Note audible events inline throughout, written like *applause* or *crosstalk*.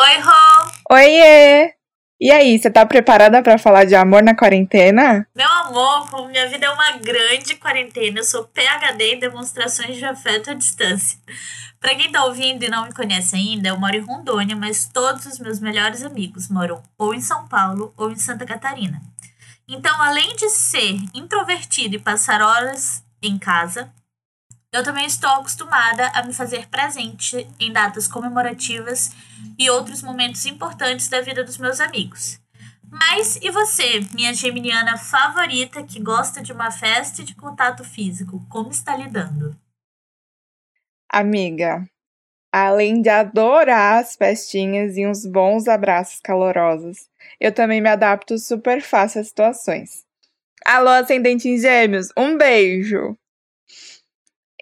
Oi, Rô! Oiê! E aí, você tá preparada para falar de amor na quarentena? Meu amor, minha vida é uma grande quarentena, eu sou PhD em demonstrações de afeto à distância. Para quem tá ouvindo e não me conhece ainda, eu moro em Rondônia, mas todos os meus melhores amigos moram ou em São Paulo ou em Santa Catarina. Então, além de ser introvertido e passar horas em casa, eu também estou acostumada a me fazer presente em datas comemorativas e outros momentos importantes da vida dos meus amigos. Mas e você, minha geminiana favorita que gosta de uma festa e de contato físico, como está lidando? Amiga, além de adorar as festinhas e uns bons abraços calorosos, eu também me adapto super fácil às situações. Alô, ascendente em gêmeos, um beijo!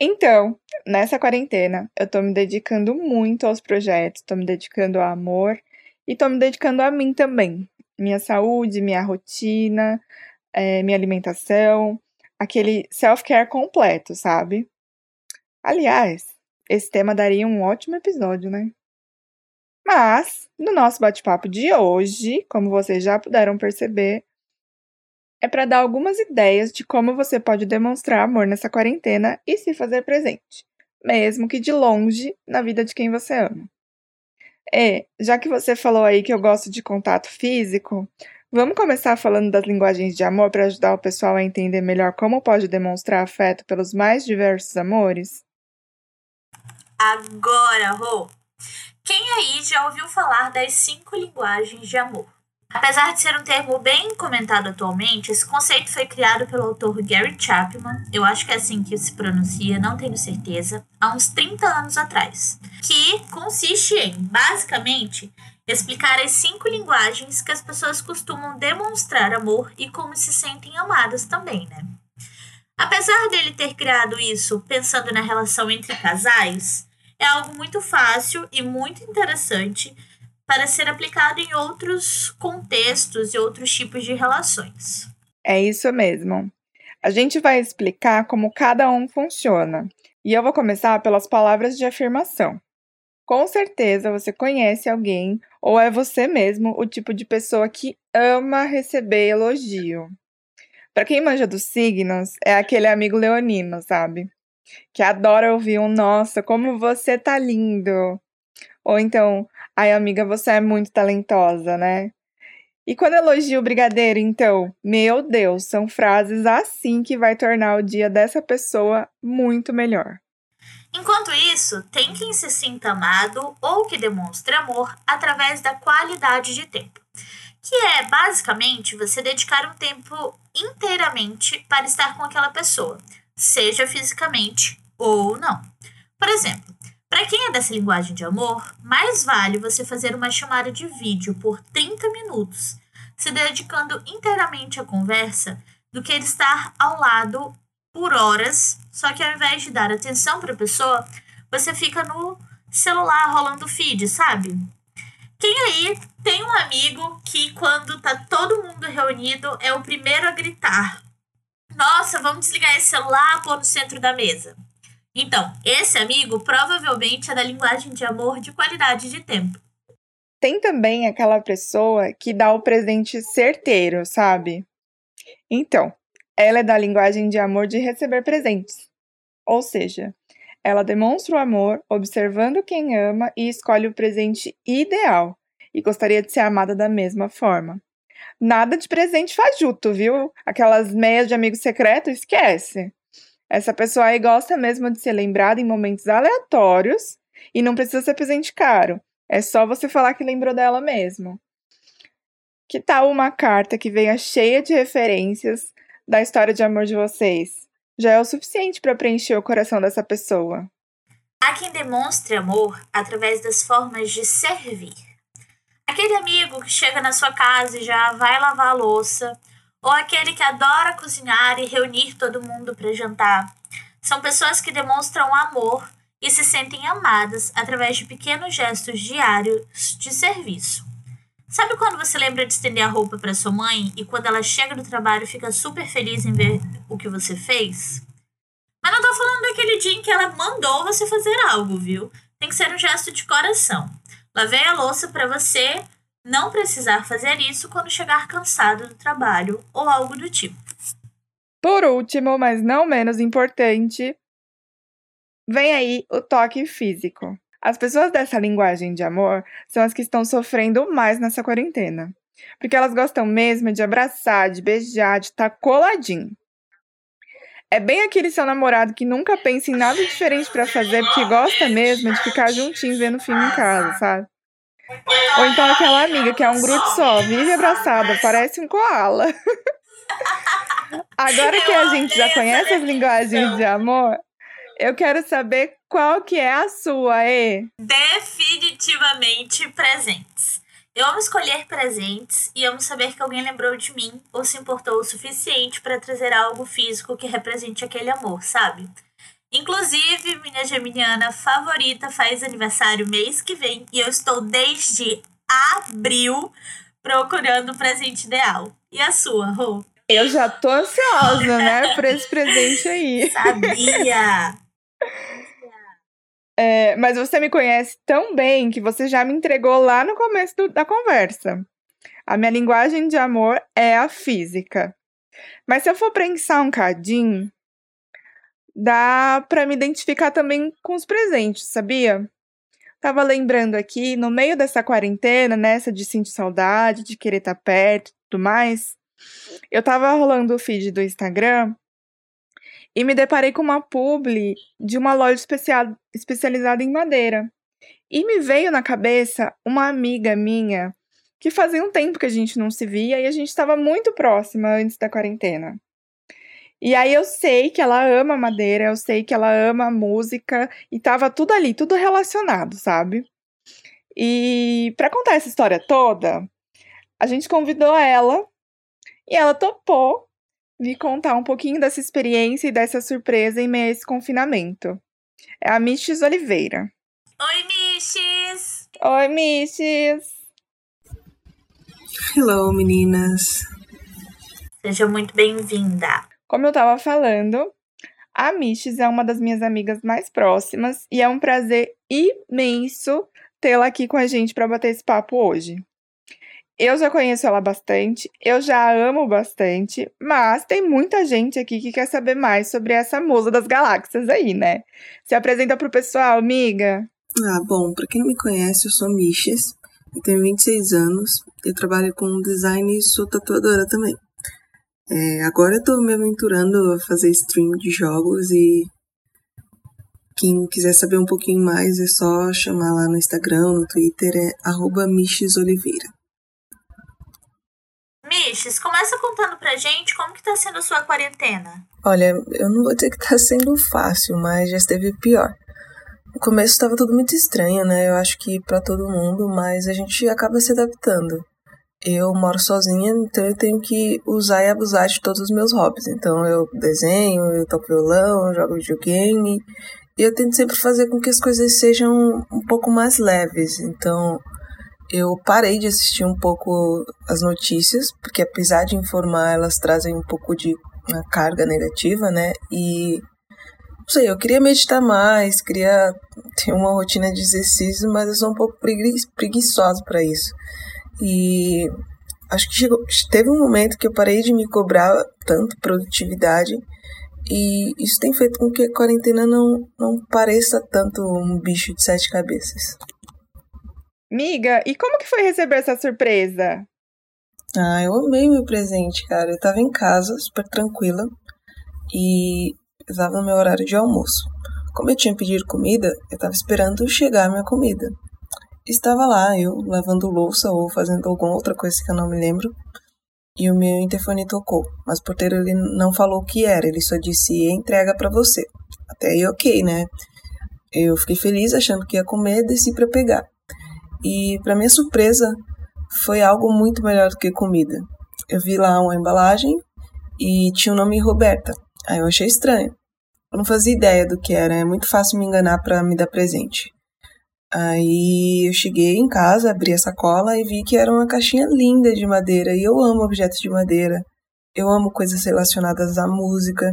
Então, nessa quarentena, eu tô me dedicando muito aos projetos, tô me dedicando ao amor e tô me dedicando a mim também. Minha saúde, minha rotina, é, minha alimentação, aquele self-care completo, sabe? Aliás, esse tema daria um ótimo episódio, né? Mas, no nosso bate-papo de hoje, como vocês já puderam perceber, é para dar algumas ideias de como você pode demonstrar amor nessa quarentena e se fazer presente, mesmo que de longe, na vida de quem você ama. E, já que você falou aí que eu gosto de contato físico, vamos começar falando das linguagens de amor para ajudar o pessoal a entender melhor como pode demonstrar afeto pelos mais diversos amores? Agora, Rô! Quem aí já ouviu falar das cinco linguagens de amor? Apesar de ser um termo bem comentado atualmente, esse conceito foi criado pelo autor Gary Chapman, eu acho que é assim que se pronuncia, não tenho certeza, há uns 30 anos atrás, que consiste em, basicamente, explicar as cinco linguagens que as pessoas costumam demonstrar amor e como se sentem amadas também, né? Apesar dele ter criado isso pensando na relação entre casais, é algo muito fácil e muito interessante para ser aplicado em outros contextos e outros tipos de relações. É isso mesmo. A gente vai explicar como cada um funciona. E eu vou começar pelas palavras de afirmação. Com certeza você conhece alguém ou é você mesmo o tipo de pessoa que ama receber elogio. Para quem manja dos signos, é aquele amigo leonino, sabe? Que adora ouvir um nossa, como você tá lindo. Ou então, ai amiga, você é muito talentosa, né? E quando elogio o brigadeiro, então, meu Deus, são frases assim que vai tornar o dia dessa pessoa muito melhor. Enquanto isso, tem quem se sinta amado ou que demonstre amor através da qualidade de tempo, que é basicamente você dedicar um tempo inteiramente para estar com aquela pessoa, seja fisicamente ou não. Por exemplo, para quem é dessa linguagem de amor, mais vale você fazer uma chamada de vídeo por 30 minutos, se dedicando inteiramente à conversa, do que ele estar ao lado por horas, só que ao invés de dar atenção para a pessoa, você fica no celular rolando feed, sabe? Quem aí tem um amigo que quando tá todo mundo reunido é o primeiro a gritar: "Nossa, vamos desligar esse celular, pôr no centro da mesa". Então, esse amigo provavelmente é da linguagem de amor de qualidade de tempo. Tem também aquela pessoa que dá o presente certeiro, sabe? Então, ela é da linguagem de amor de receber presentes. Ou seja, ela demonstra o amor observando quem ama e escolhe o presente ideal e gostaria de ser amada da mesma forma. Nada de presente fajuto, viu? Aquelas meias de amigo secreto, esquece. Essa pessoa aí gosta mesmo de ser lembrada em momentos aleatórios e não precisa ser presente caro. É só você falar que lembrou dela mesmo. Que tal uma carta que venha cheia de referências da história de amor de vocês? Já é o suficiente para preencher o coração dessa pessoa. Há quem demonstre amor através das formas de servir. Aquele amigo que chega na sua casa e já vai lavar a louça, ou aquele que adora cozinhar e reunir todo mundo para jantar. São pessoas que demonstram amor e se sentem amadas através de pequenos gestos diários de serviço. Sabe quando você lembra de estender a roupa para sua mãe e quando ela chega do trabalho fica super feliz em ver o que você fez? Mas não tô falando daquele dia em que ela mandou você fazer algo, viu? Tem que ser um gesto de coração. Lavei a louça para você não precisar fazer isso quando chegar cansado do trabalho ou algo do tipo. Por último, mas não menos importante, vem aí o toque físico. As pessoas dessa linguagem de amor são as que estão sofrendo mais nessa quarentena. Porque elas gostam mesmo de abraçar, de beijar, de estar tá coladinho. É bem aquele seu namorado que nunca pensa em nada diferente para fazer, porque gosta mesmo de ficar juntinho vendo filme em casa, sabe? Ou então aquela amiga que é um grupo só, vive abraçada, parece um koala. Agora que a gente já conhece as linguagens de amor, eu quero saber qual que é a sua, E. Definitivamente presentes. Eu amo escolher presentes e amo saber que alguém lembrou de mim ou se importou o suficiente para trazer algo físico que represente aquele amor, sabe? Inclusive, minha geminiana favorita faz aniversário mês que vem e eu estou desde abril procurando o presente ideal. E a sua, Rô? Eu já tô ansiosa, né, por esse presente aí. *laughs* Sabia! É, mas você me conhece tão bem que você já me entregou lá no começo do, da conversa. A minha linguagem de amor é a física. Mas se eu for pensar um cadinho, dá para me identificar também com os presentes, sabia? Tava lembrando aqui, no meio dessa quarentena, nessa de sentir saudade, de querer estar tá perto e tudo mais, eu tava rolando o feed do Instagram e me deparei com uma publi de uma loja especial, especializada em madeira. E me veio na cabeça uma amiga minha que fazia um tempo que a gente não se via e a gente estava muito próxima antes da quarentena. E aí eu sei que ela ama madeira, eu sei que ela ama música e tava tudo ali, tudo relacionado, sabe? E para contar essa história toda, a gente convidou ela e ela topou vir contar um pouquinho dessa experiência e dessa surpresa em meio a esse confinamento. É a Michis Oliveira. Oi, Michis! Oi, Michis! Hello, meninas! Seja muito bem-vinda. Como eu estava falando, a Michis é uma das minhas amigas mais próximas e é um prazer imenso tê-la aqui com a gente para bater esse papo hoje. Eu já conheço ela bastante, eu já amo bastante, mas tem muita gente aqui que quer saber mais sobre essa musa das galáxias aí, né? Se apresenta pro pessoal, amiga. Ah, bom, pra quem não me conhece, eu sou Miches, eu tenho 26 anos, eu trabalho com design e sou tatuadora também. É, agora eu tô me aventurando a fazer stream de jogos e quem quiser saber um pouquinho mais é só chamar lá no Instagram, no Twitter, é arroba Oliveira. Miches, começa contando pra gente como que tá sendo a sua quarentena. Olha, eu não vou dizer que tá sendo fácil, mas já esteve pior. No começo estava tudo muito estranho, né? Eu acho que para todo mundo, mas a gente acaba se adaptando. Eu moro sozinha, então eu tenho que usar e abusar de todos os meus hobbies. Então eu desenho, eu toco violão, jogo videogame. E eu tento sempre fazer com que as coisas sejam um pouco mais leves. Então eu parei de assistir um pouco as notícias, porque apesar de informar, elas trazem um pouco de uma carga negativa, né? E não sei, eu queria meditar mais, queria ter uma rotina de exercício, mas eu sou um pouco preguiçosa para isso. E acho que chegou, teve um momento que eu parei de me cobrar tanto produtividade e isso tem feito com que a quarentena não, não pareça tanto um bicho de sete cabeças. Miga, e como que foi receber essa surpresa? Ah, eu amei meu presente, cara. Eu tava em casa, super tranquila, e estava no meu horário de almoço. Como eu tinha pedido comida, eu tava esperando chegar a minha comida. Estava lá, eu lavando louça ou fazendo alguma outra coisa que eu não me lembro, e o meu interfone tocou, mas o porteiro ele não falou o que era, ele só disse entrega para você. Até aí ok, né? Eu fiquei feliz achando que ia comer, desci para pegar. E, para minha surpresa, foi algo muito melhor do que comida. Eu vi lá uma embalagem e tinha o nome Roberta. Aí eu achei estranho. Eu não fazia ideia do que era, é muito fácil me enganar para me dar presente. Aí eu cheguei em casa, abri a sacola e vi que era uma caixinha linda de madeira. E eu amo objetos de madeira. Eu amo coisas relacionadas à música.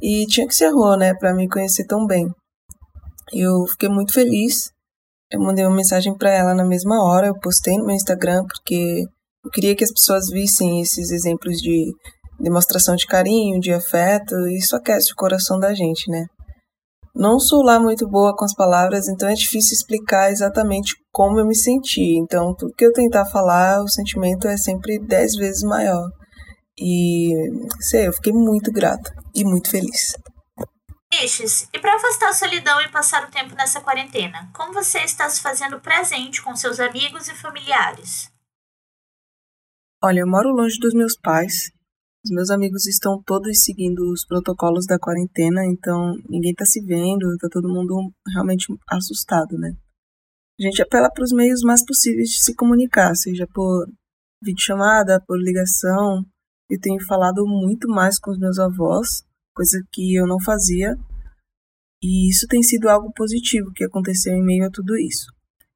E tinha que ser Rô, né, para me conhecer tão bem. Eu fiquei muito feliz Eu mandei uma mensagem para ela na mesma hora, eu postei no meu Instagram porque eu queria que as pessoas vissem esses exemplos de demonstração de carinho, de afeto, e isso aquece o coração da gente, né? Não sou lá muito boa com as palavras, então é difícil explicar exatamente como eu me senti. Então, tudo que eu tentar falar, o sentimento é sempre dez vezes maior. E sei, eu fiquei muito grata e muito feliz. Ixes, e para afastar a solidão e passar o tempo nessa quarentena, como você está se fazendo presente com seus amigos e familiares? Olha, eu moro longe dos meus pais. Os meus amigos estão todos seguindo os protocolos da quarentena, então ninguém está se vendo, tá todo mundo realmente assustado, né? A gente apela para os meios mais possíveis de se comunicar, seja por videochamada, por ligação. Eu tenho falado muito mais com os meus avós, coisa que eu não fazia. E isso tem sido algo positivo que aconteceu em meio a tudo isso.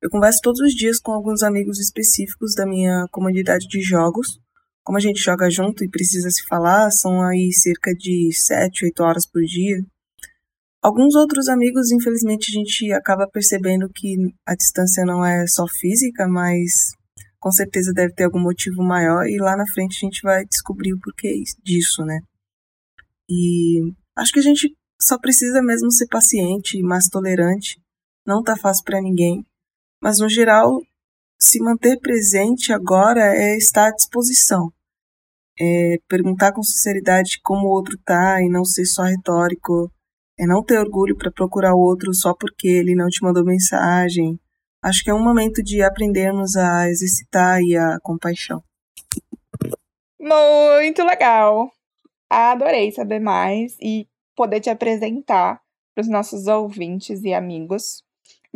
Eu converso todos os dias com alguns amigos específicos da minha comunidade de jogos. Como a gente joga junto e precisa se falar, são aí cerca de 7, 8 horas por dia. Alguns outros amigos, infelizmente, a gente acaba percebendo que a distância não é só física, mas com certeza deve ter algum motivo maior e lá na frente a gente vai descobrir o porquê disso, né? E acho que a gente só precisa mesmo ser paciente e mais tolerante. Não tá fácil para ninguém, mas no geral, se manter presente agora é estar à disposição. É perguntar com sinceridade como o outro tá e não ser só retórico. É não ter orgulho para procurar o outro só porque ele não te mandou mensagem. Acho que é um momento de aprendermos a exercitar e a compaixão. Muito legal! Adorei saber mais e poder te apresentar para os nossos ouvintes e amigos.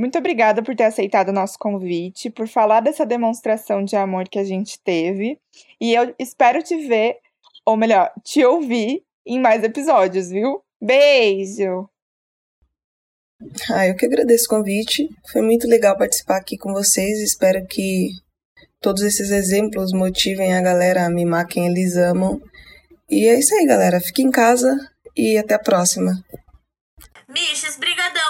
Muito obrigada por ter aceitado o nosso convite, por falar dessa demonstração de amor que a gente teve. E eu espero te ver, ou melhor, te ouvir em mais episódios, viu? Beijo! Ah, eu que agradeço o convite. Foi muito legal participar aqui com vocês. Espero que todos esses exemplos motivem a galera a mimar quem eles amam. E é isso aí, galera. Fique em casa e até a próxima. Miches, brigadão?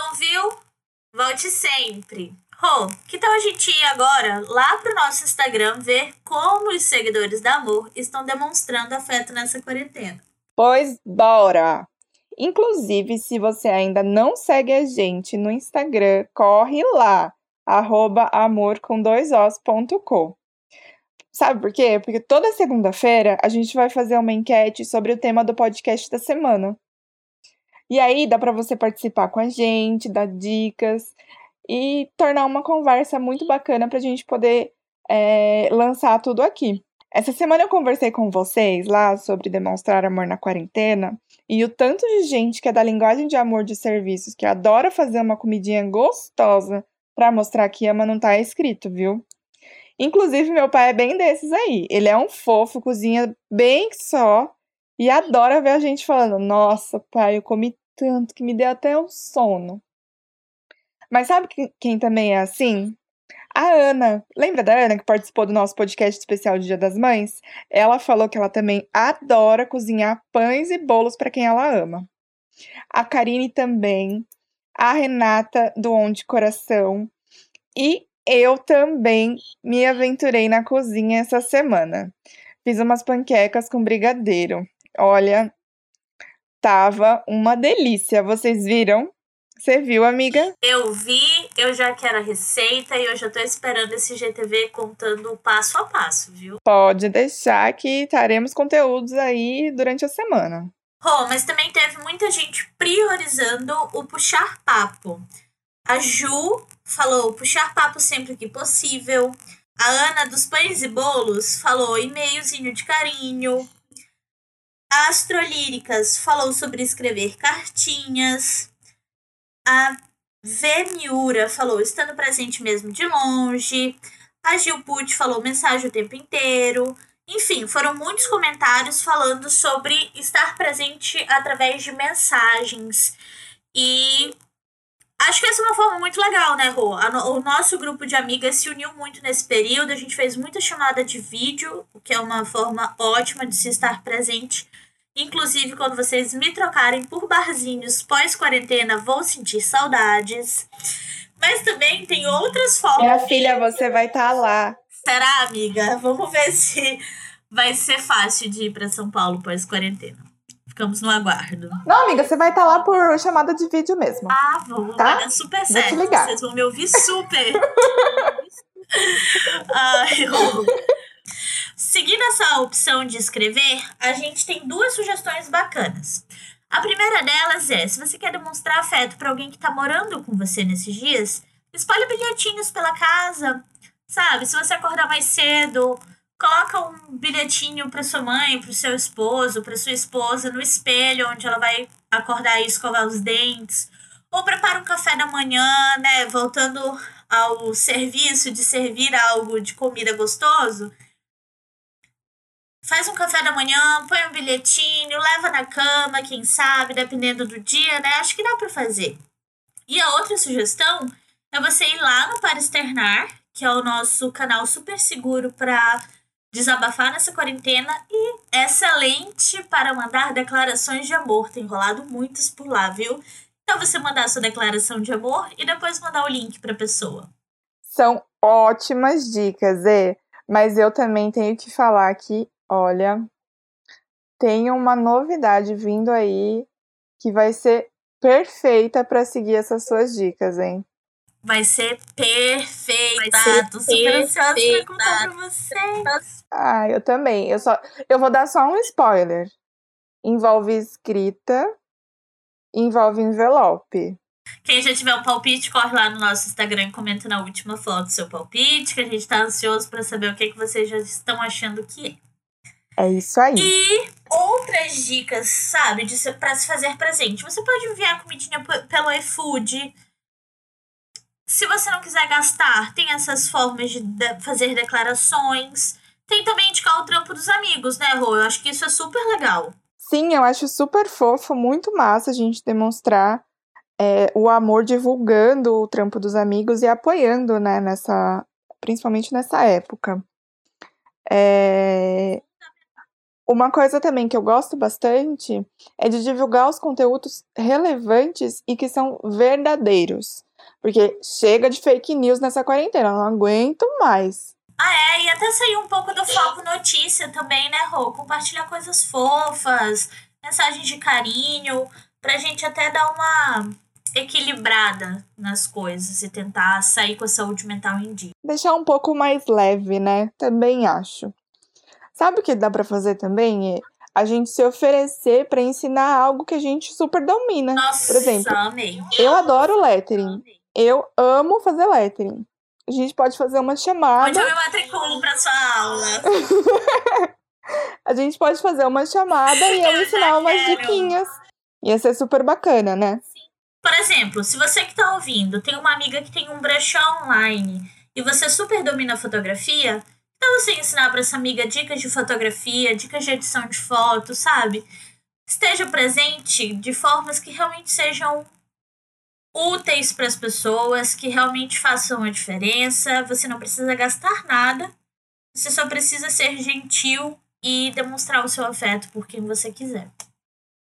Volte sempre. Rô, que tal a gente ir agora lá pro nosso Instagram ver como os seguidores da Amor estão demonstrando afeto nessa quarentena? Pois bora! Inclusive, se você ainda não segue a gente no Instagram, corre lá, arroba amor. Sabe por quê? Porque toda segunda-feira a gente vai fazer uma enquete sobre o tema do podcast da semana. E aí dá para você participar com a gente, dar dicas e tornar uma conversa muito bacana para a gente poder é, lançar tudo aqui. Essa semana eu conversei com vocês lá sobre demonstrar amor na quarentena e o tanto de gente que é da linguagem de amor de serviços que adora fazer uma comidinha gostosa para mostrar que ama não tá escrito, viu? Inclusive, meu pai é bem desses aí. Ele é um fofo, cozinha bem só e adora ver a gente falando: Nossa, pai, eu comi tanto que me deu até um sono. Mas sabe quem também é assim? A Ana. Lembra da Ana que participou do nosso podcast especial de Dia das Mães? Ela falou que ela também adora cozinhar pães e bolos para quem ela ama. A Karine também. A Renata do Onde Coração. E eu também me aventurei na cozinha essa semana. Fiz umas panquecas com brigadeiro. Olha, Tava uma delícia. Vocês viram? Você viu, amiga? Eu vi, eu já quero a receita e eu já tô esperando esse GTV contando passo a passo, viu? Pode deixar que teremos conteúdos aí durante a semana. Oh, mas também teve muita gente priorizando o puxar papo. A Ju falou puxar papo sempre que possível. A Ana dos Pães e Bolos falou e-mailzinho de carinho. A Astrolíricas falou sobre escrever cartinhas. A Vemiura falou estando presente mesmo de longe. A Gilput falou mensagem o tempo inteiro. Enfim, foram muitos comentários falando sobre estar presente através de mensagens. E acho que essa é uma forma muito legal, né, Rô? O nosso grupo de amigas se uniu muito nesse período. A gente fez muita chamada de vídeo, o que é uma forma ótima de se estar presente Inclusive, quando vocês me trocarem por barzinhos pós-quarentena, vou sentir saudades. Mas também tem outras formas. Minha filha, você vai estar tá lá. Será, amiga? Vamos ver se vai ser fácil de ir para São Paulo pós-quarentena. Ficamos no aguardo. Não, amiga, você vai estar tá lá por chamada de vídeo mesmo. Ah, vou. Tá? Vai super certo. Vocês vão me ouvir super. *laughs* Ai, eu... Opção de escrever, a gente tem duas sugestões bacanas. A primeira delas é: se você quer demonstrar afeto para alguém que está morando com você nesses dias, espalhe bilhetinhos pela casa, sabe? Se você acordar mais cedo, coloca um bilhetinho para sua mãe, para o seu esposo, para sua esposa no espelho onde ela vai acordar e escovar os dentes, ou prepara um café da manhã, né? Voltando ao serviço de servir algo de comida gostoso Faz um café da manhã, põe um bilhetinho, leva na cama, quem sabe, dependendo do dia, né? Acho que dá para fazer. E a outra sugestão é você ir lá no Para Externar, que é o nosso canal super seguro para desabafar nessa quarentena e excelente para mandar declarações de amor. Tem rolado muitas por lá, viu? Então você mandar sua declaração de amor e depois mandar o link para pessoa. São ótimas dicas, e mas eu também tenho que falar que Olha, tem uma novidade vindo aí que vai ser perfeita para seguir essas suas dicas, hein? Vai ser perfeita. Vai ser Tô super ansiosa pra contar pra vocês. Ah, eu também. Eu, só, eu vou dar só um spoiler. Envolve escrita, envolve envelope. Quem já tiver um palpite, corre lá no nosso Instagram e comenta na última foto seu palpite, que a gente tá ansioso para saber o que, que vocês já estão achando que é. É isso aí. E outras dicas, sabe, de para se fazer presente. Você pode enviar comidinha pelo iFood. Se você não quiser gastar, tem essas formas de fazer declarações. Tem também indicar o trampo dos amigos, né, Rô? Eu acho que isso é super legal. Sim, eu acho super fofo, muito massa a gente demonstrar é, o amor divulgando o trampo dos amigos e apoiando, né, nessa, principalmente nessa época. É, uma coisa também que eu gosto bastante é de divulgar os conteúdos relevantes e que são verdadeiros. Porque chega de fake news nessa quarentena, não aguento mais. Ah, é, e até sair um pouco do foco notícia também, né, Rô? Compartilhar coisas fofas, mensagens de carinho, pra gente até dar uma equilibrada nas coisas e tentar sair com a saúde mental em dia. Deixar um pouco mais leve, né? Também acho. Sabe o que dá para fazer também? É a gente se oferecer para ensinar algo que a gente super domina. Nossa, Por exemplo, amei. eu adoro lettering. Eu amo fazer lettering. A gente pode fazer uma chamada. Onde eu me matriculo para sua aula? *laughs* a gente pode fazer uma chamada e eu, eu ensinar umas quero. diquinhas. Ia ser super bacana, né? Sim. Por exemplo, se você que tá ouvindo tem uma amiga que tem um brechó online e você super domina a fotografia, então, assim, ensinar para essa amiga dicas de fotografia, dicas de edição de foto, sabe? Esteja presente de formas que realmente sejam úteis para as pessoas, que realmente façam a diferença. Você não precisa gastar nada, você só precisa ser gentil e demonstrar o seu afeto por quem você quiser.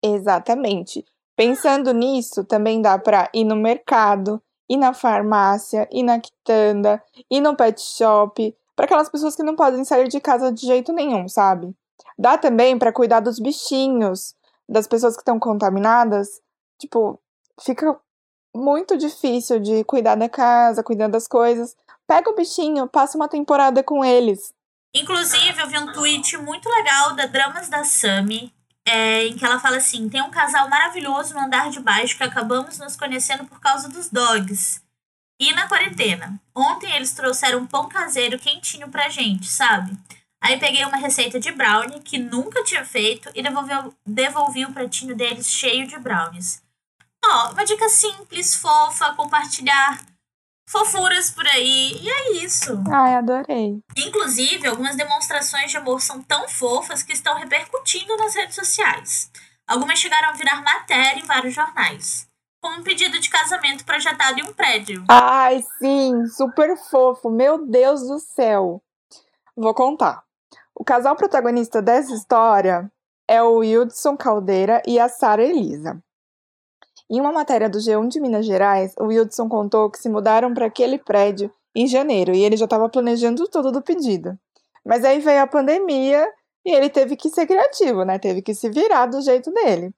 Exatamente. Pensando nisso, também dá para ir no mercado, ir na farmácia, ir na quitanda, ir no pet shop, para aquelas pessoas que não podem sair de casa de jeito nenhum, sabe? Dá também para cuidar dos bichinhos, das pessoas que estão contaminadas. Tipo, fica muito difícil de cuidar da casa, cuidar das coisas. Pega o bichinho, passa uma temporada com eles. Inclusive, eu vi um tweet muito legal da Dramas da Sami, é, em que ela fala assim: tem um casal maravilhoso no andar de baixo que acabamos nos conhecendo por causa dos dogs. E na quarentena. Ontem eles trouxeram um pão caseiro quentinho pra gente, sabe? Aí peguei uma receita de brownie que nunca tinha feito e devolveu, devolvi o pratinho deles cheio de brownies. Ó, uma dica simples, fofa, compartilhar fofuras por aí. E é isso. Ai, adorei. Inclusive, algumas demonstrações de amor são tão fofas que estão repercutindo nas redes sociais. Algumas chegaram a virar matéria em vários jornais com um pedido de casamento projetado em um prédio. Ai, sim, super fofo. Meu Deus do céu. Vou contar. O casal protagonista dessa história é o Wildson Caldeira e a Sara Elisa. Em uma matéria do G1 de Minas Gerais, o Wilson contou que se mudaram para aquele prédio em janeiro e ele já estava planejando tudo do pedido. Mas aí veio a pandemia e ele teve que ser criativo, né? Teve que se virar do jeito dele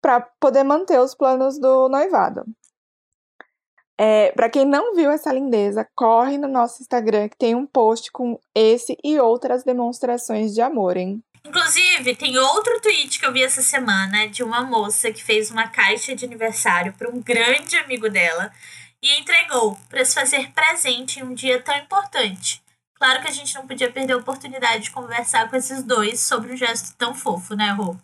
para poder manter os planos do noivado. É, para quem não viu essa lindeza, corre no nosso Instagram que tem um post com esse e outras demonstrações de amor, hein? Inclusive, tem outro tweet que eu vi essa semana de uma moça que fez uma caixa de aniversário para um grande amigo dela e entregou para se fazer presente em um dia tão importante. Claro que a gente não podia perder a oportunidade de conversar com esses dois sobre um gesto tão fofo, né, Rô?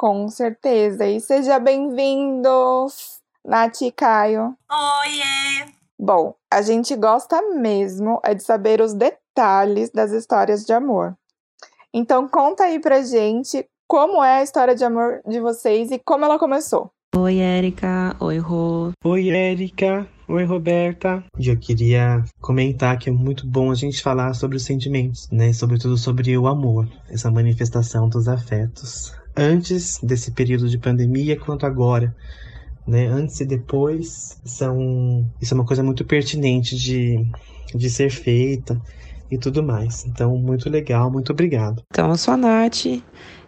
Com certeza. E seja bem-vindos! Nath e Caio. Oiê! Bom, a gente gosta mesmo é de saber os detalhes das histórias de amor. Então conta aí pra gente como é a história de amor de vocês e como ela começou. Oi, Érica. Oi, Rô. Oi, Érica. Oi, Roberta. E eu queria comentar que é muito bom a gente falar sobre os sentimentos, né? Sobretudo sobre o amor, essa manifestação dos afetos. Antes desse período de pandemia, quanto agora né? Antes e depois são isso é uma coisa muito pertinente de, de ser feita e tudo mais. Então, muito legal, muito obrigado. Então, eu sou a Nath,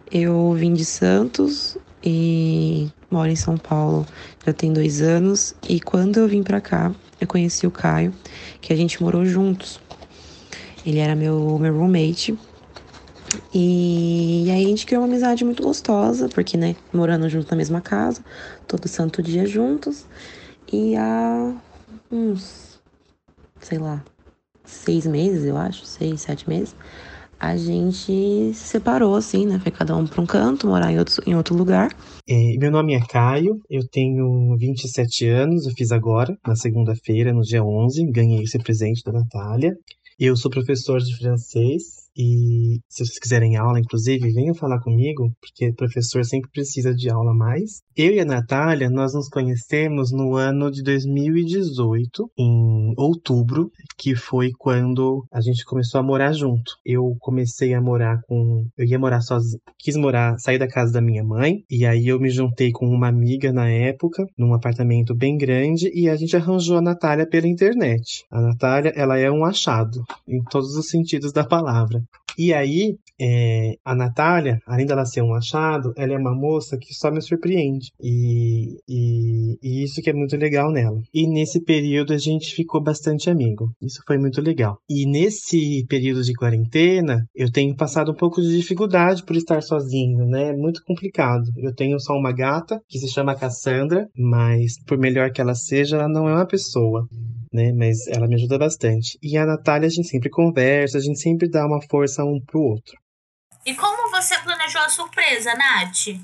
eu vim de Santos e moro em São Paulo já tem dois anos. E quando eu vim para cá, eu conheci o Caio, que a gente morou juntos. Ele era meu, meu roommate e, aí a gente criou uma amizade muito gostosa, porque, né, morando junto na mesma casa, todo santo dia juntos. E há uns, sei lá, seis meses, eu acho, seis, sete meses, a gente se separou, assim, né? Foi cada um para um canto, morar em outro, em outro lugar. É, meu nome é Caio, eu tenho 27 anos, eu fiz agora, na segunda-feira, no dia 11, ganhei esse presente da Natália. Eu sou professor de francês e se vocês quiserem aula, inclusive, venham falar comigo, porque professor sempre precisa de aula mais. Eu e a Natália, nós nos conhecemos no ano de 2018, em outubro, que foi quando a gente começou a morar junto. Eu comecei a morar com. Eu ia morar sozinho. Quis morar, sair da casa da minha mãe, e aí eu me juntei com uma amiga na época, num apartamento bem grande, e a gente arranjou a Natália pela internet. A Natália, ela é um achado, em todos os sentidos da palavra. E aí, é, a Natália, além dela ser um achado, ela é uma moça que só me surpreende. E, e, e, isso que é muito legal nela. E nesse período a gente ficou bastante amigo. Isso foi muito legal. E nesse período de quarentena, eu tenho passado um pouco de dificuldade por estar sozinho, né? É muito complicado. Eu tenho só uma gata que se chama Cassandra, mas por melhor que ela seja, ela não é uma pessoa né? Mas ela me ajuda bastante. E a Natália, a gente sempre conversa, a gente sempre dá uma força um pro outro. E como você planejou a surpresa, Nath?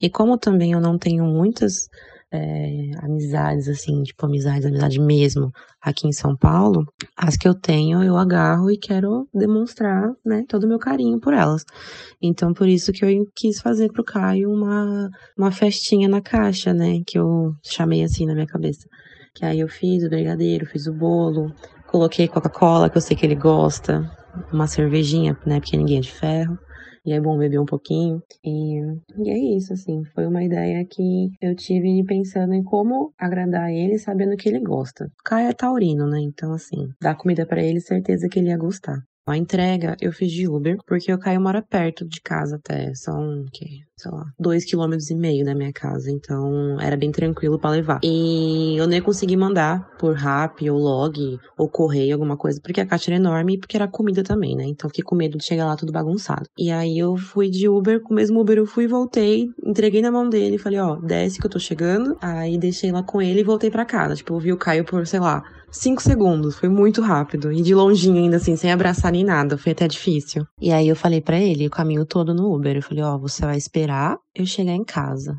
E como também eu não tenho muitas é, amizades, assim, tipo, amizades, amizade mesmo, aqui em São Paulo, as que eu tenho eu agarro e quero demonstrar, né, todo o meu carinho por elas. Então, por isso que eu quis fazer pro Caio uma, uma festinha na caixa, né, que eu chamei assim na minha cabeça. Que aí eu fiz o brigadeiro, fiz o bolo, coloquei Coca-Cola, que eu sei que ele gosta, uma cervejinha, né, porque ninguém é de ferro. E é bom beber um pouquinho. E, e é isso, assim. Foi uma ideia que eu tive pensando em como agradar ele, sabendo que ele gosta. O Caio é taurino, né? Então, assim, dar comida para ele, certeza que ele ia gostar. A entrega eu fiz de Uber, porque o Caio mora perto de casa até. São, que, sei lá, dois quilômetros e meio da minha casa. Então era bem tranquilo para levar. E eu nem consegui mandar por rap ou log ou correio, alguma coisa, porque a caixa era enorme e porque era comida também, né? Então fiquei com medo de chegar lá tudo bagunçado. E aí eu fui de Uber, com o mesmo Uber eu fui e voltei, entreguei na mão dele, falei, ó, desce que eu tô chegando. Aí deixei lá com ele e voltei para casa. Tipo, eu vi o Caio por, sei lá, cinco segundos. Foi muito rápido. E de longinho ainda, assim, sem abraçar nem nada. Foi até difícil. E aí eu falei para ele o caminho todo no Uber. Eu falei, ó, oh, você vai esperar eu chegar em casa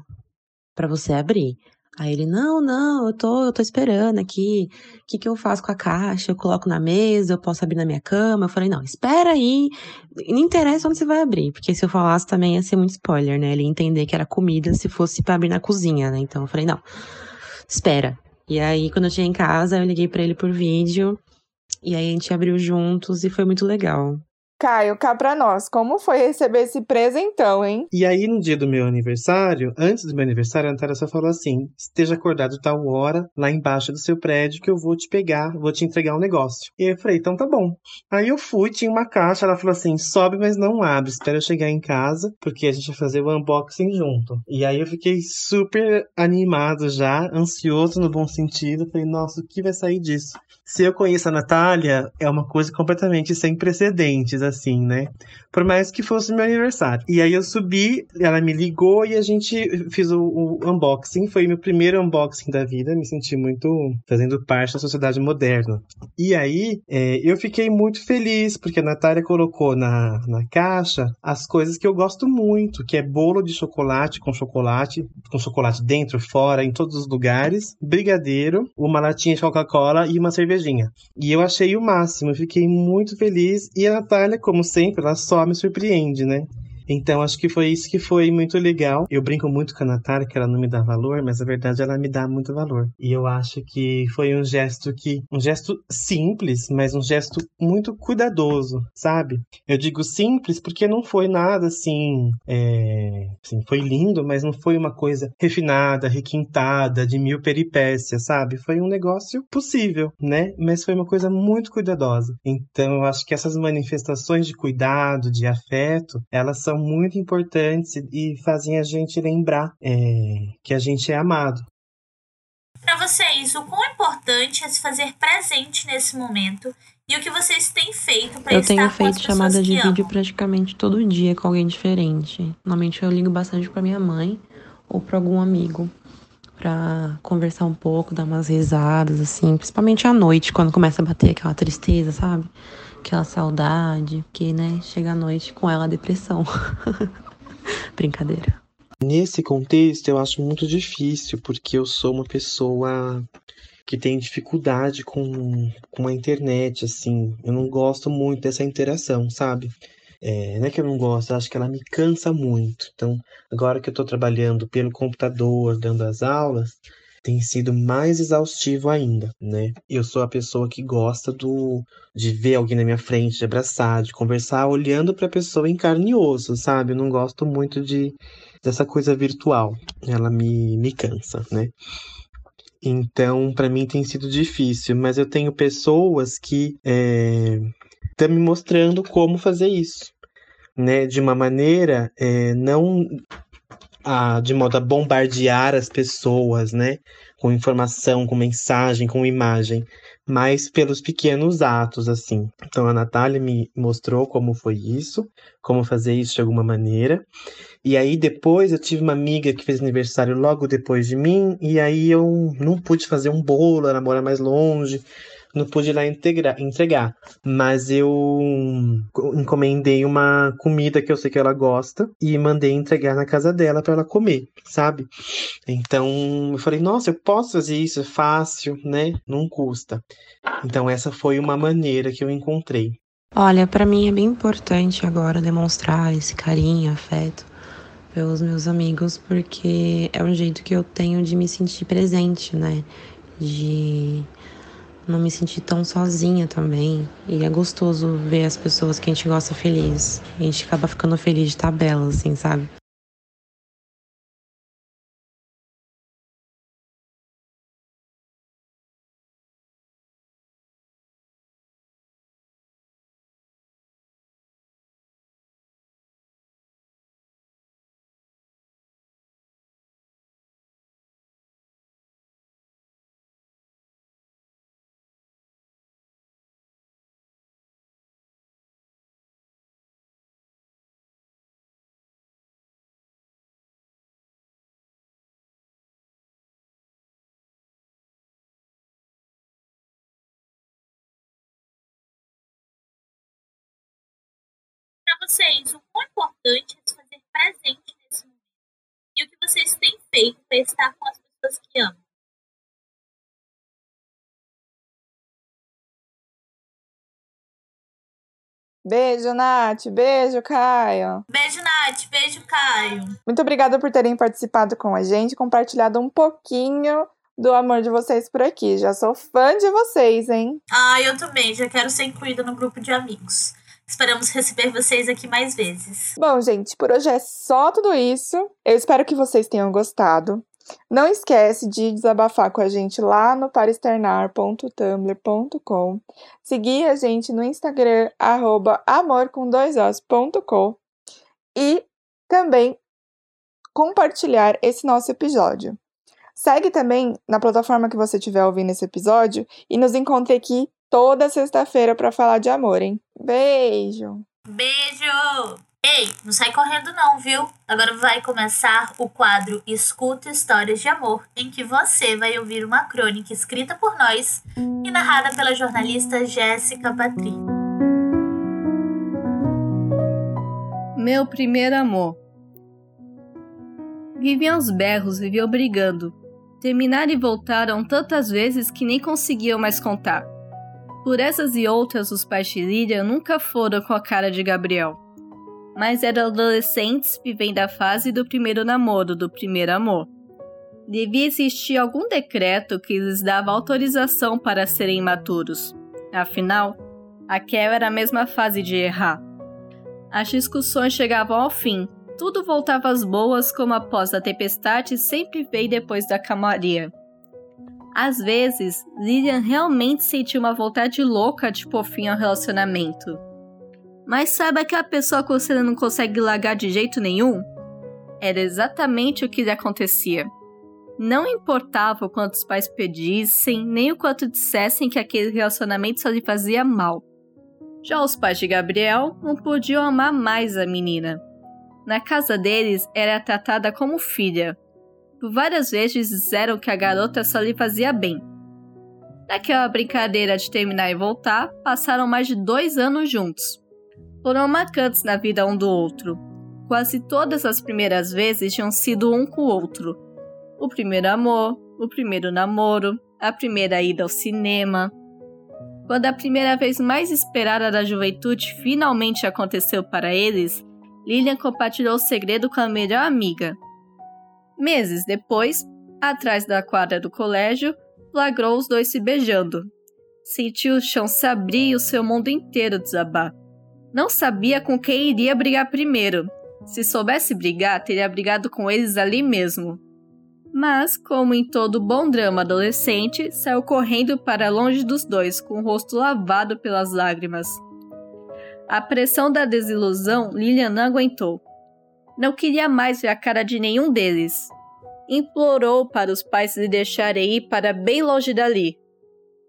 para você abrir. Aí ele, não, não, eu tô, eu tô esperando aqui. O que, que eu faço com a caixa? Eu coloco na mesa, eu posso abrir na minha cama. Eu falei, não, espera aí. Não interessa onde você vai abrir. Porque se eu falasse também ia ser muito spoiler, né? Ele ia entender que era comida se fosse para abrir na cozinha, né? Então eu falei, não, espera. E aí, quando eu cheguei em casa, eu liguei para ele por vídeo. E aí a gente abriu juntos e foi muito legal. Caio, cá pra nós, como foi receber esse presentão, hein? E aí, no dia do meu aniversário, antes do meu aniversário, a Natália só falou assim: esteja acordado tal hora, lá embaixo do seu prédio, que eu vou te pegar, vou te entregar um negócio. E eu falei, então tá bom. Aí eu fui, tinha uma caixa, ela falou assim: sobe, mas não abre, espera eu chegar em casa, porque a gente vai fazer o unboxing junto. E aí eu fiquei super animado já, ansioso no bom sentido. Falei, nossa, o que vai sair disso? Se eu conheço a Natália, é uma coisa completamente sem precedentes, assim, né? Por mais que fosse meu aniversário. E aí eu subi, ela me ligou e a gente fez o, o unboxing. Foi meu primeiro unboxing da vida. Me senti muito fazendo parte da sociedade moderna. E aí é, eu fiquei muito feliz, porque a Natália colocou na, na caixa as coisas que eu gosto muito, que é bolo de chocolate com chocolate, com chocolate dentro, fora, em todos os lugares, brigadeiro, uma latinha de Coca-Cola e uma cervejinha. E eu achei o máximo, eu fiquei muito feliz. E a Natália, como sempre, ela só me surpreende, né? Então acho que foi isso que foi muito legal. Eu brinco muito com a Natália que ela não me dá valor, mas a verdade ela me dá muito valor. E eu acho que foi um gesto que um gesto simples, mas um gesto muito cuidadoso, sabe? Eu digo simples porque não foi nada assim, é, assim foi lindo, mas não foi uma coisa refinada, requintada, de mil peripécias, sabe? Foi um negócio possível, né? Mas foi uma coisa muito cuidadosa. Então eu acho que essas manifestações de cuidado, de afeto, elas são são muito importantes e fazem a gente lembrar é, que a gente é amado. Para vocês, o quão importante é se fazer presente nesse momento e o que vocês têm feito para estar Eu tenho feito chamada de amam? vídeo praticamente todo dia com alguém diferente. Normalmente eu ligo bastante para minha mãe ou para algum amigo para conversar um pouco, dar umas risadas assim, principalmente à noite, quando começa a bater aquela tristeza, sabe? aquela saudade, porque, né, chega à noite com ela a depressão. *laughs* Brincadeira. Nesse contexto, eu acho muito difícil, porque eu sou uma pessoa que tem dificuldade com, com a internet, assim. Eu não gosto muito dessa interação, sabe? É, não é que eu não gosto, acho que ela me cansa muito. Então, agora que eu tô trabalhando pelo computador, dando as aulas, tem sido mais exaustivo ainda, né? Eu sou a pessoa que gosta do de ver alguém na minha frente, de abraçar, de conversar, olhando para a pessoa em carne e osso, sabe? Eu não gosto muito de dessa coisa virtual. Ela me, me cansa, né? Então, para mim tem sido difícil, mas eu tenho pessoas que estão é, me mostrando como fazer isso, né? De uma maneira é, não a, de modo a bombardear as pessoas, né? Com informação, com mensagem, com imagem, mas pelos pequenos atos, assim. Então a Natália me mostrou como foi isso, como fazer isso de alguma maneira. E aí depois eu tive uma amiga que fez aniversário logo depois de mim, e aí eu não pude fazer um bolo, ela mora mais longe não pude ir lá integrar, entregar. Mas eu encomendei uma comida que eu sei que ela gosta e mandei entregar na casa dela para ela comer, sabe? Então eu falei, nossa, eu posso fazer isso, é fácil, né? Não custa. Então essa foi uma maneira que eu encontrei. Olha, para mim é bem importante agora demonstrar esse carinho, afeto pelos meus amigos, porque é um jeito que eu tenho de me sentir presente, né? De não me sentir tão sozinha também. E é gostoso ver as pessoas que a gente gosta feliz. A gente acaba ficando feliz de tabela, assim, sabe? Vocês o quão importante é se fazer presente nesse momento e o que vocês têm feito para estar com as pessoas que amam. Beijo, Nath. Beijo, Caio. Beijo, Nath. Beijo, Caio. Muito obrigada por terem participado com a gente, compartilhado um pouquinho do amor de vocês por aqui. Já sou fã de vocês, hein? Ah, eu também. Já quero ser incluída no grupo de amigos. Esperamos receber vocês aqui mais vezes. Bom, gente, por hoje é só tudo isso. Eu espero que vocês tenham gostado. Não esquece de desabafar com a gente lá no paraexternar.tumblr.com. Seguir a gente no Instagram, arroba amorcom2os.com. E também compartilhar esse nosso episódio. Segue também na plataforma que você estiver ouvindo esse episódio e nos encontre aqui toda sexta-feira para falar de amor, hein? Beijo! Beijo! Ei, não sai correndo não, viu? Agora vai começar o quadro Escuta Histórias de Amor, em que você vai ouvir uma crônica escrita por nós e narrada pela jornalista Jéssica Patri. Meu primeiro amor. Viviam os berros, viviam brigando. Terminaram e voltaram tantas vezes que nem conseguiam mais contar. Por essas e outras, os pais de Lídia nunca foram com a cara de Gabriel mas eram adolescentes vivendo a fase do primeiro namoro, do primeiro amor. Devia existir algum decreto que lhes dava autorização para serem imaturos. Afinal, aquela era a mesma fase de errar. As discussões chegavam ao fim, tudo voltava às boas como após a tempestade sempre veio depois da calmaria. Às vezes, Lilian realmente sentia uma vontade louca de pôr fim ao relacionamento mas saiba que a pessoa que você não consegue largar de jeito nenhum? Era exatamente o que lhe acontecia. Não importava o quanto os pais pedissem, nem o quanto dissessem que aquele relacionamento só lhe fazia mal. Já os pais de Gabriel não podiam amar mais a menina. Na casa deles, era tratada como filha. Várias vezes disseram que a garota só lhe fazia bem. Naquela brincadeira de terminar e voltar, passaram mais de dois anos juntos foram marcantes na vida um do outro. Quase todas as primeiras vezes tinham sido um com o outro. O primeiro amor, o primeiro namoro, a primeira ida ao cinema. Quando a primeira vez mais esperada da juventude finalmente aconteceu para eles, Lilian compartilhou o segredo com a melhor amiga. Meses depois, atrás da quadra do colégio, flagrou os dois se beijando. Sentiu o chão se abrir e o seu mundo inteiro desabar. Não sabia com quem iria brigar primeiro. Se soubesse brigar, teria brigado com eles ali mesmo. Mas, como em todo bom drama adolescente, saiu correndo para longe dos dois, com o rosto lavado pelas lágrimas. A pressão da desilusão Lilian não aguentou. Não queria mais ver a cara de nenhum deles. Implorou para os pais lhe deixarem ir para bem longe dali.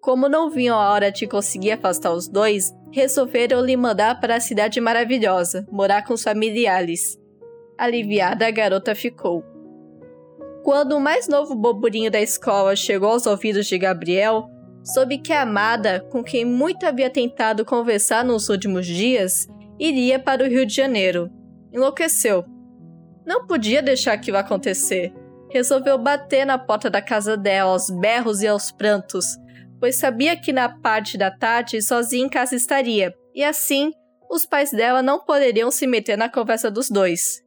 Como não viam a hora de conseguir afastar os dois, resolveram lhe mandar para a cidade maravilhosa, morar com os familiares. Aliviada, a garota ficou. Quando o mais novo boburinho da escola chegou aos ouvidos de Gabriel, soube que a amada, com quem muito havia tentado conversar nos últimos dias, iria para o Rio de Janeiro. Enlouqueceu. Não podia deixar aquilo acontecer. Resolveu bater na porta da casa dela aos berros e aos prantos, pois sabia que na parte da tarde sozinha em casa estaria, e assim os pais dela não poderiam se meter na conversa dos dois.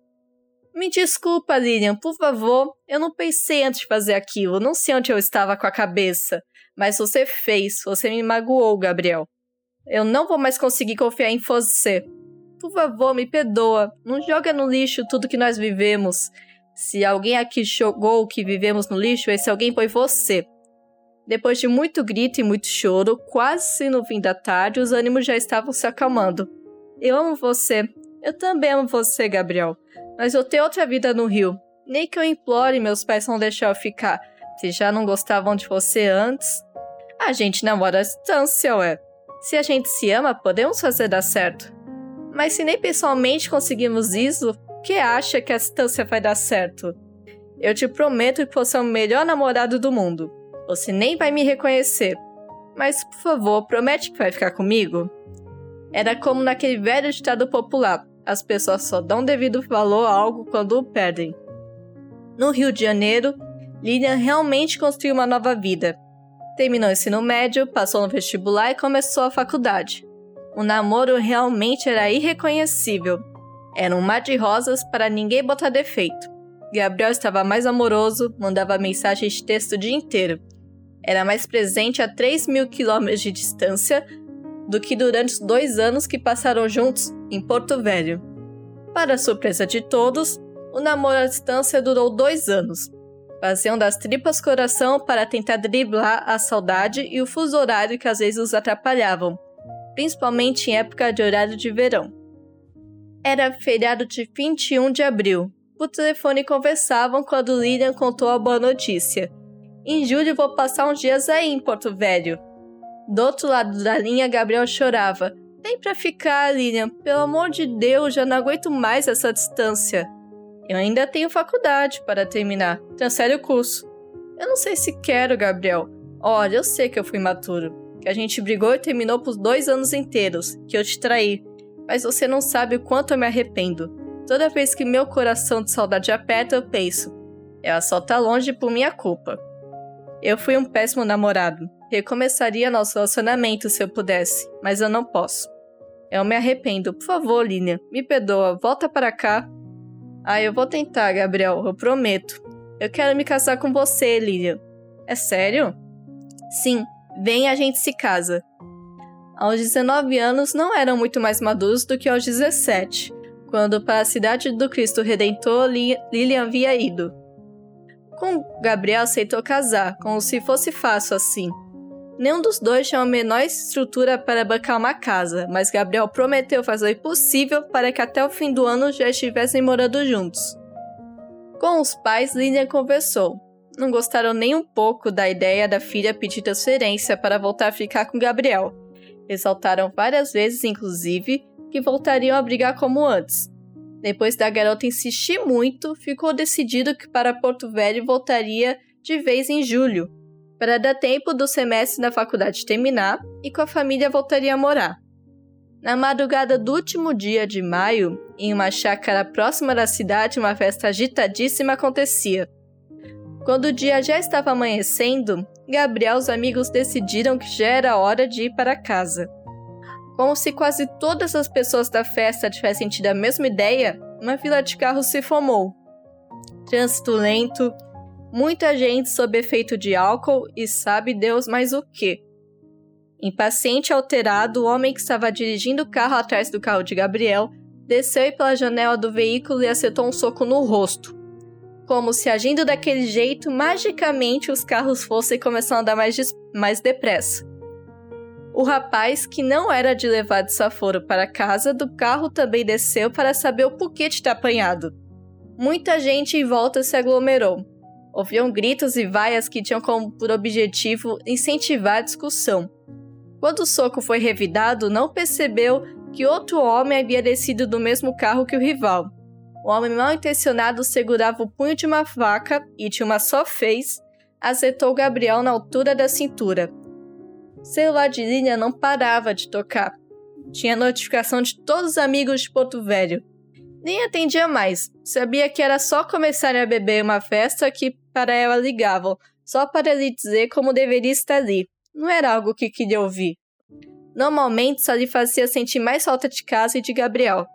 Me desculpa, Lilian, por favor, eu não pensei antes de fazer aquilo, não sei onde eu estava com a cabeça, mas você fez, você me magoou, Gabriel. Eu não vou mais conseguir confiar em você. Por favor, me perdoa, não joga no lixo tudo que nós vivemos. Se alguém aqui jogou o que vivemos no lixo, esse alguém foi você. Depois de muito grito e muito choro, quase no fim da tarde, os ânimos já estavam se acalmando. Eu amo você. Eu também amo você, Gabriel. Mas eu tenho outra vida no Rio. Nem que eu implore, meus pais não deixar eu ficar. Se já não gostavam de você antes. A gente namora à distância, ué. Se a gente se ama, podemos fazer dar certo. Mas se nem pessoalmente conseguimos isso, que acha que a distância vai dar certo? Eu te prometo que você é o melhor namorado do mundo. Você nem vai me reconhecer. Mas, por favor, promete que vai ficar comigo? Era como naquele velho ditado popular: as pessoas só dão devido valor a algo quando o perdem. No Rio de Janeiro, Lilian realmente construiu uma nova vida. Terminou o ensino médio, passou no vestibular e começou a faculdade. O namoro realmente era irreconhecível. Era um mar de rosas para ninguém botar defeito. Gabriel estava mais amoroso, mandava mensagens de texto o dia inteiro era mais presente a 3 mil quilômetros de distância, do que durante os dois anos que passaram juntos em Porto Velho. Para surpresa de todos, o namoro à distância durou dois anos. Faziam das tripas coração para tentar driblar a saudade e o fuso horário que às vezes os atrapalhavam, principalmente em época de horário de verão. Era feriado de 21 de abril. Por telefone conversavam quando Lilian contou a boa notícia. Em julho vou passar uns dias aí em Porto Velho. Do outro lado da linha, Gabriel chorava. Vem pra ficar, Lilian. Pelo amor de Deus, já não aguento mais essa distância. Eu ainda tenho faculdade para terminar. Transfere o curso. Eu não sei se quero, Gabriel. Olha, eu sei que eu fui maturo. Que a gente brigou e terminou por dois anos inteiros. Que eu te traí mas você não sabe o quanto eu me arrependo. Toda vez que meu coração de saudade aperta, eu penso: ela só tá longe por minha culpa. Eu fui um péssimo namorado. Recomeçaria nosso relacionamento se eu pudesse, mas eu não posso. Eu me arrependo. Por favor, Lilian, me perdoa. Volta para cá. Ah, eu vou tentar, Gabriel, eu prometo. Eu quero me casar com você, Lilian. É sério? Sim, vem a gente se casa aos 19 anos não eram muito mais maduros do que aos 17, quando para a cidade do Cristo Redentor Lilian havia ido. Com Gabriel aceitou casar, como se fosse fácil assim. Nenhum dos dois tinha a menor estrutura para bancar uma casa, mas Gabriel prometeu fazer o possível para que até o fim do ano já estivessem morando juntos. Com os pais, Lilian conversou. Não gostaram nem um pouco da ideia da filha pedir transferência para voltar a ficar com Gabriel, Ressaltaram várias vezes, inclusive, que voltariam a brigar como antes. Depois da garota insistir muito, ficou decidido que para Porto Velho voltaria de vez em julho, para dar tempo do semestre na faculdade terminar e com a família voltaria a morar. Na madrugada do último dia de maio, em uma chácara próxima da cidade, uma festa agitadíssima acontecia. Quando o dia já estava amanhecendo, Gabriel e os amigos decidiram que já era hora de ir para casa. Como se quase todas as pessoas da festa tivessem tido a mesma ideia, uma fila de carros se formou. Trânsito lento, muita gente sob efeito de álcool e sabe Deus mais o que. Impaciente e alterado, o homem que estava dirigindo o carro atrás do carro de Gabriel desceu pela janela do veículo e acertou um soco no rosto como se agindo daquele jeito, magicamente os carros fossem começar a andar mais, mais depressa. O rapaz, que não era de levar desaforo para casa, do carro também desceu para saber o porquê de ter apanhado. Muita gente em volta se aglomerou. Ouviam gritos e vaias que tinham como por objetivo incentivar a discussão. Quando o soco foi revidado, não percebeu que outro homem havia descido do mesmo carro que o rival o homem mal intencionado segurava o punho de uma faca e de uma só vez acertou Gabriel na altura da cintura. Celular de Lilian não parava de tocar. Tinha notificação de todos os amigos de Porto Velho. Nem atendia mais. Sabia que era só começarem a beber uma festa que para ela ligavam, só para lhe dizer como deveria estar ali. Não era algo que queria ouvir. Normalmente só lhe fazia sentir mais falta de casa e de Gabriel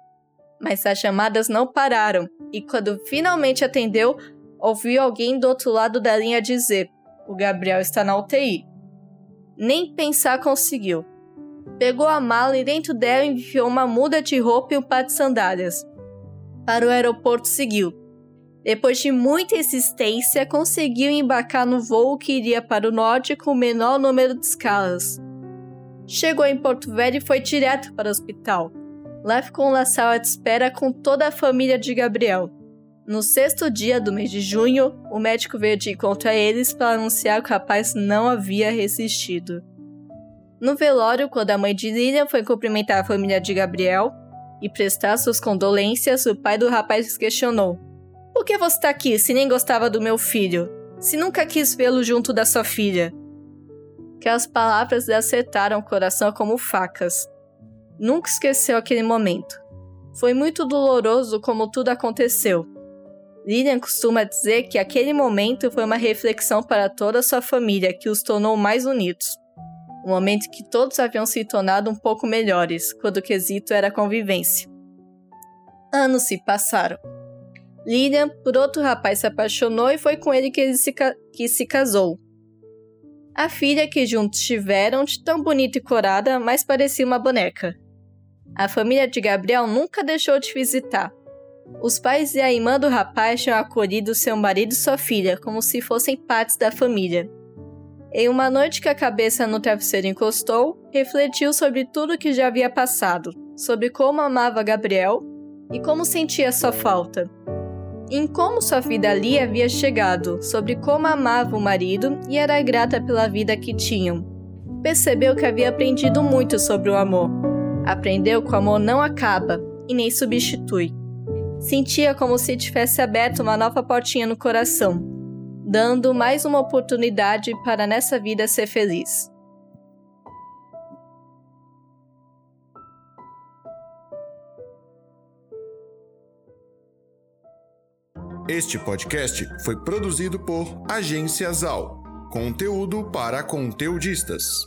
mas as chamadas não pararam e quando finalmente atendeu, ouviu alguém do outro lado da linha dizer: O Gabriel está na UTI. Nem pensar conseguiu. Pegou a mala e dentro dela enfiou uma muda de roupa e um par de sandálias. Para o aeroporto seguiu. Depois de muita insistência, conseguiu embarcar no voo que iria para o norte com o menor número de escalas. Chegou em Porto Velho e foi direto para o hospital. Ficou na sala de espera com toda a família de Gabriel. No sexto dia do mês de junho, o médico veio de encontro a eles para anunciar que o rapaz não havia resistido. No velório, quando a mãe de Lilian foi cumprimentar a família de Gabriel e prestar suas condolências, o pai do rapaz questionou: Por que você está aqui se nem gostava do meu filho? Se nunca quis vê-lo junto da sua filha? Aquelas palavras lhe acertaram o coração como facas. Nunca esqueceu aquele momento. Foi muito doloroso como tudo aconteceu. Lilian costuma dizer que aquele momento foi uma reflexão para toda a sua família que os tornou mais unidos. Um momento que todos haviam se tornado um pouco melhores, quando o quesito era a convivência. Anos se passaram. Lilian, por outro rapaz, se apaixonou e foi com ele que ele se, que se casou. A filha que juntos tiveram, de tão bonita e corada, mas parecia uma boneca. A família de Gabriel nunca deixou de visitar. Os pais e a irmã do rapaz tinham acolhido seu marido e sua filha como se fossem partes da família. Em uma noite que a cabeça no travesseiro encostou, refletiu sobre tudo que já havia passado, sobre como amava Gabriel e como sentia sua falta. Em como sua vida ali havia chegado, sobre como amava o marido e era grata pela vida que tinham. Percebeu que havia aprendido muito sobre o amor. Aprendeu que o amor não acaba e nem substitui. Sentia como se tivesse aberto uma nova portinha no coração, dando mais uma oportunidade para nessa vida ser feliz. Este podcast foi produzido por Agência Zal. Conteúdo para conteudistas.